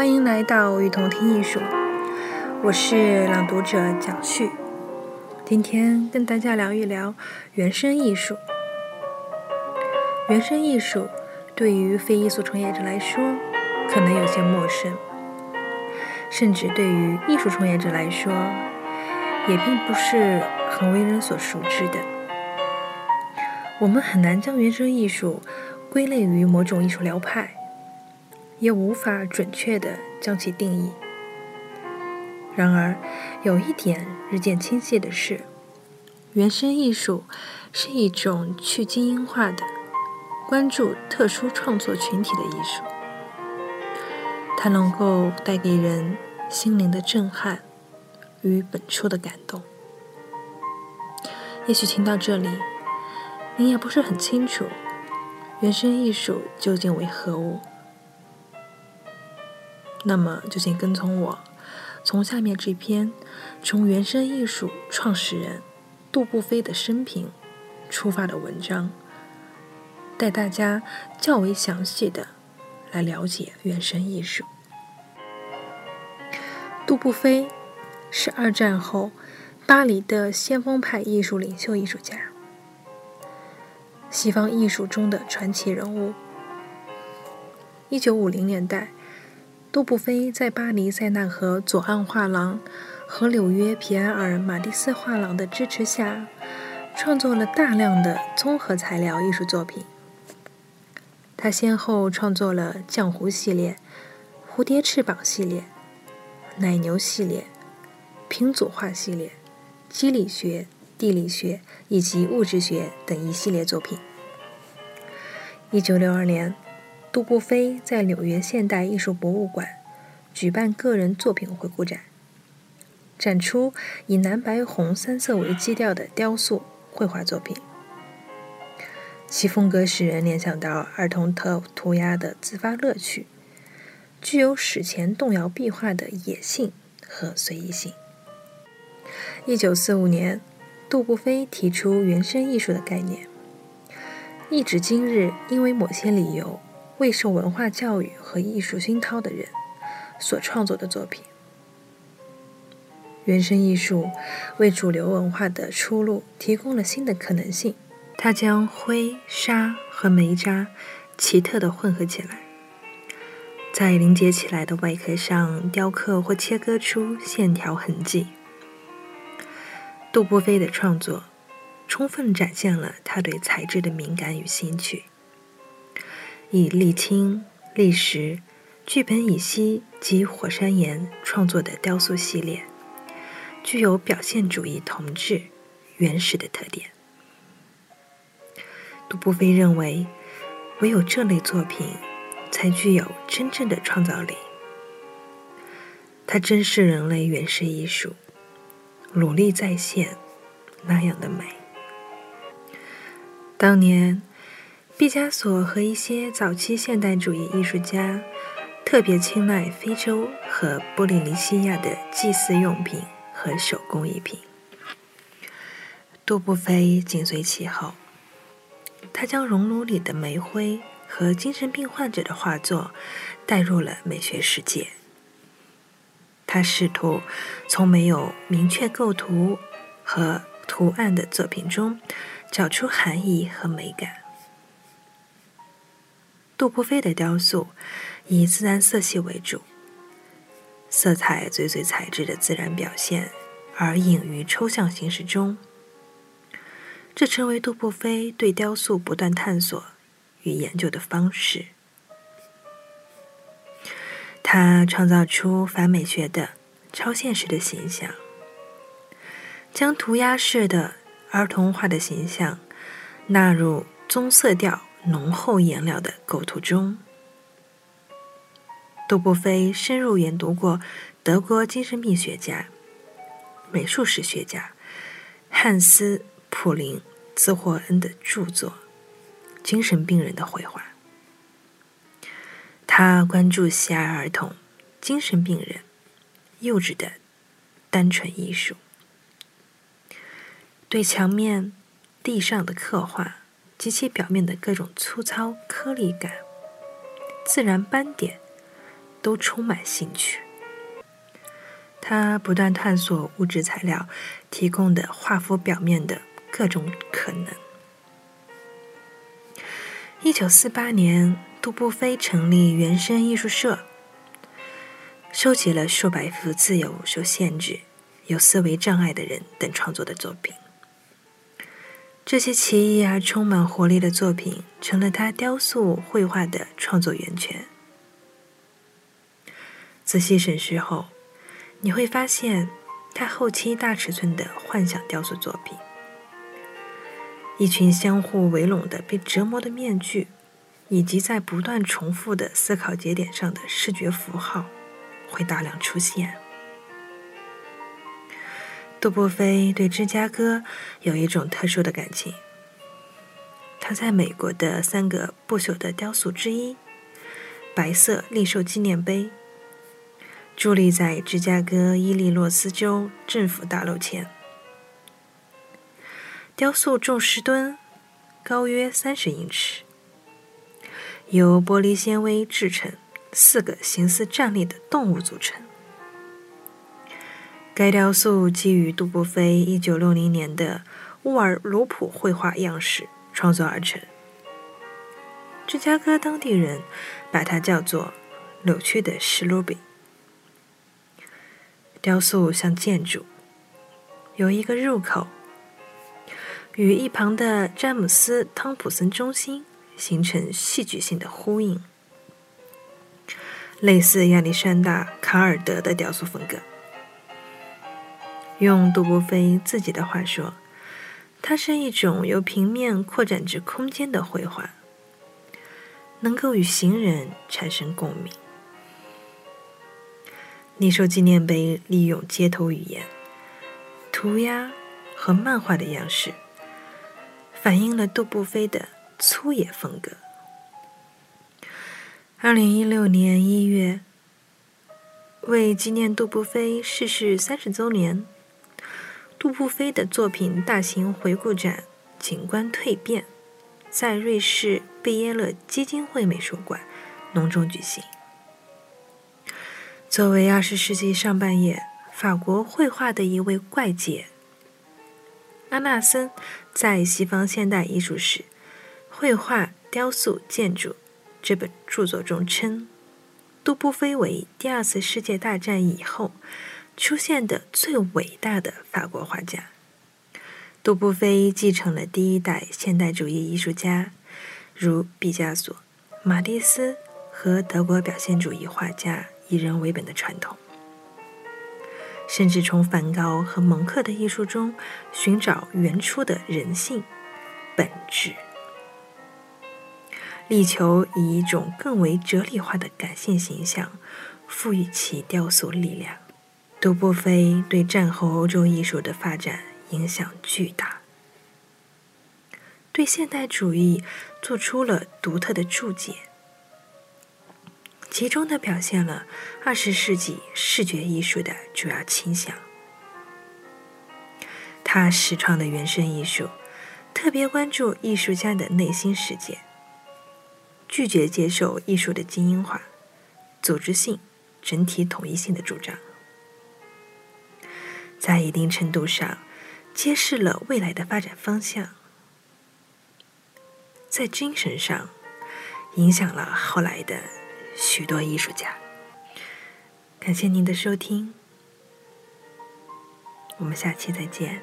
欢迎来到雨桐听艺术，我是朗读者蒋旭，今天跟大家聊一聊原生艺术。原生艺术对于非艺术从业者来说，可能有些陌生，甚至对于艺术从业者来说，也并不是很为人所熟知的。我们很难将原生艺术归类于某种艺术流派。也无法准确地将其定义。然而，有一点日渐清晰的是，原生艺术是一种去精英化的、关注特殊创作群体的艺术。它能够带给人心灵的震撼与本初的感动。也许听到这里，您也不是很清楚原生艺术究竟为何物。那么就请跟从我，从下面这篇从原生艺术创始人杜布飞的生平出发的文章，带大家较为详细的来了解原生艺术。杜布飞是二战后巴黎的先锋派艺术领袖艺术家，西方艺术中的传奇人物。一九五零年代。杜布菲在巴黎塞纳河左岸画廊和纽约皮埃尔马蒂斯画廊的支持下，创作了大量的综合材料艺术作品。他先后创作了浆糊系列、蝴蝶翅膀系列、奶牛系列、平组画系列、机理学、地理学以及物质学等一系列作品。一九六二年。杜布菲在纽约现代艺术博物馆举办个人作品回顾展，展出以蓝白红三色为基调的雕塑绘画作品，其风格使人联想到儿童特涂鸦的自发乐趣，具有史前动摇壁画的野性和随意性。一九四五年，杜布菲提出原生艺术的概念，一直今日，因为某些理由。未受文化教育和艺术熏陶的人所创作的作品，原生艺术为主流文化的出路提供了新的可能性。它将灰、沙和煤渣奇特地混合起来，在凝结起来的外壳上雕刻或切割出线条痕迹。杜波菲的创作充分展现了他对材质的敏感与兴趣。以沥青、砾石、聚苯乙烯及火山岩创作的雕塑系列，具有表现主义同质、原始的特点。杜布菲认为，唯有这类作品才具有真正的创造力。它珍视人类原始艺术，努力再现那样的美。当年。毕加索和一些早期现代主义艺术家特别青睐非洲和波利尼西亚的祭祀用品和手工艺品。杜布菲紧随其后，他将熔炉里的煤灰和精神病患者的画作带入了美学世界。他试图从没有明确构图和图案的作品中找出含义和美感。杜布菲的雕塑以自然色系为主，色彩最最材质的自然表现，而隐于抽象形式中。这成为杜布菲对雕塑不断探索与研究的方式。他创造出反美学的超现实的形象，将涂鸦式的儿童画的形象纳入棕色调浓厚颜料的构图中。杜布菲深入研读过德国精神病学家、美术史学家汉斯·普林兹霍恩的著作《精神病人的绘画》。他关注喜爱儿童、精神病人、幼稚的单纯艺术。对墙面、地上的刻画及其表面的各种粗糙颗粒感、自然斑点，都充满兴趣。他不断探索物质材料提供的画幅表面的各种可能。一九四八年，杜布菲成立原生艺术社，收集了数百幅自由、受限制、有思维障碍的人等创作的作品。这些奇异而充满活力的作品，成了他雕塑绘画的创作源泉。仔细审视后，你会发现他后期大尺寸的幻想雕塑作品，一群相互围拢的被折磨的面具，以及在不断重复的思考节点上的视觉符号，会大量出现。杜布菲对芝加哥有一种特殊的感情。他在美国的三个不朽的雕塑之一——白色利兽纪念碑，伫立在芝加哥伊利诺斯州政府大楼前。雕塑重十吨，高约三十英尺，由玻璃纤维制成四个形似站立的动物组成。该雕塑基于杜布菲1960年的乌尔鲁普绘画样式创作而成。芝加哥当地人把它叫做“扭曲的史努比”。雕塑像建筑，有一个入口，与一旁的詹姆斯·汤普森中心形成戏剧性的呼应，类似亚历山大·卡尔德的雕塑风格。用杜布菲自己的话说，它是一种由平面扩展至空间的绘画，能够与行人产生共鸣。利寿纪念碑利用街头语言、涂鸦和漫画的样式，反映了杜布菲的粗野风格。二零一六年一月，为纪念杜布菲逝世三十周年。杜布菲的作品大型回顾展《景观蜕变》在瑞士贝耶勒基金会美术馆隆重举行。作为二十世纪上半叶法国绘画的一位怪杰，阿纳森在《西方现代艺术史：绘画、雕塑、建筑》这本著作中称，杜布菲为第二次世界大战以后。出现的最伟大的法国画家。杜布菲继承了第一代现代主义艺术家，如毕加索、马蒂斯和德国表现主义画家以人为本的传统，甚至从梵高和蒙克的艺术中寻找原初的人性本质，力求以一种更为哲理化的感性形象赋予其雕塑力量。杜布菲对战后欧洲艺术的发展影响巨大，对现代主义做出了独特的注解，集中的表现了二十世纪视觉艺术的主要倾向。他实创的原生艺术，特别关注艺术家的内心世界，拒绝接受艺术的精英化、组织性、整体统一性的主张。在一定程度上，揭示了未来的发展方向。在精神上，影响了后来的许多艺术家。感谢您的收听，我们下期再见。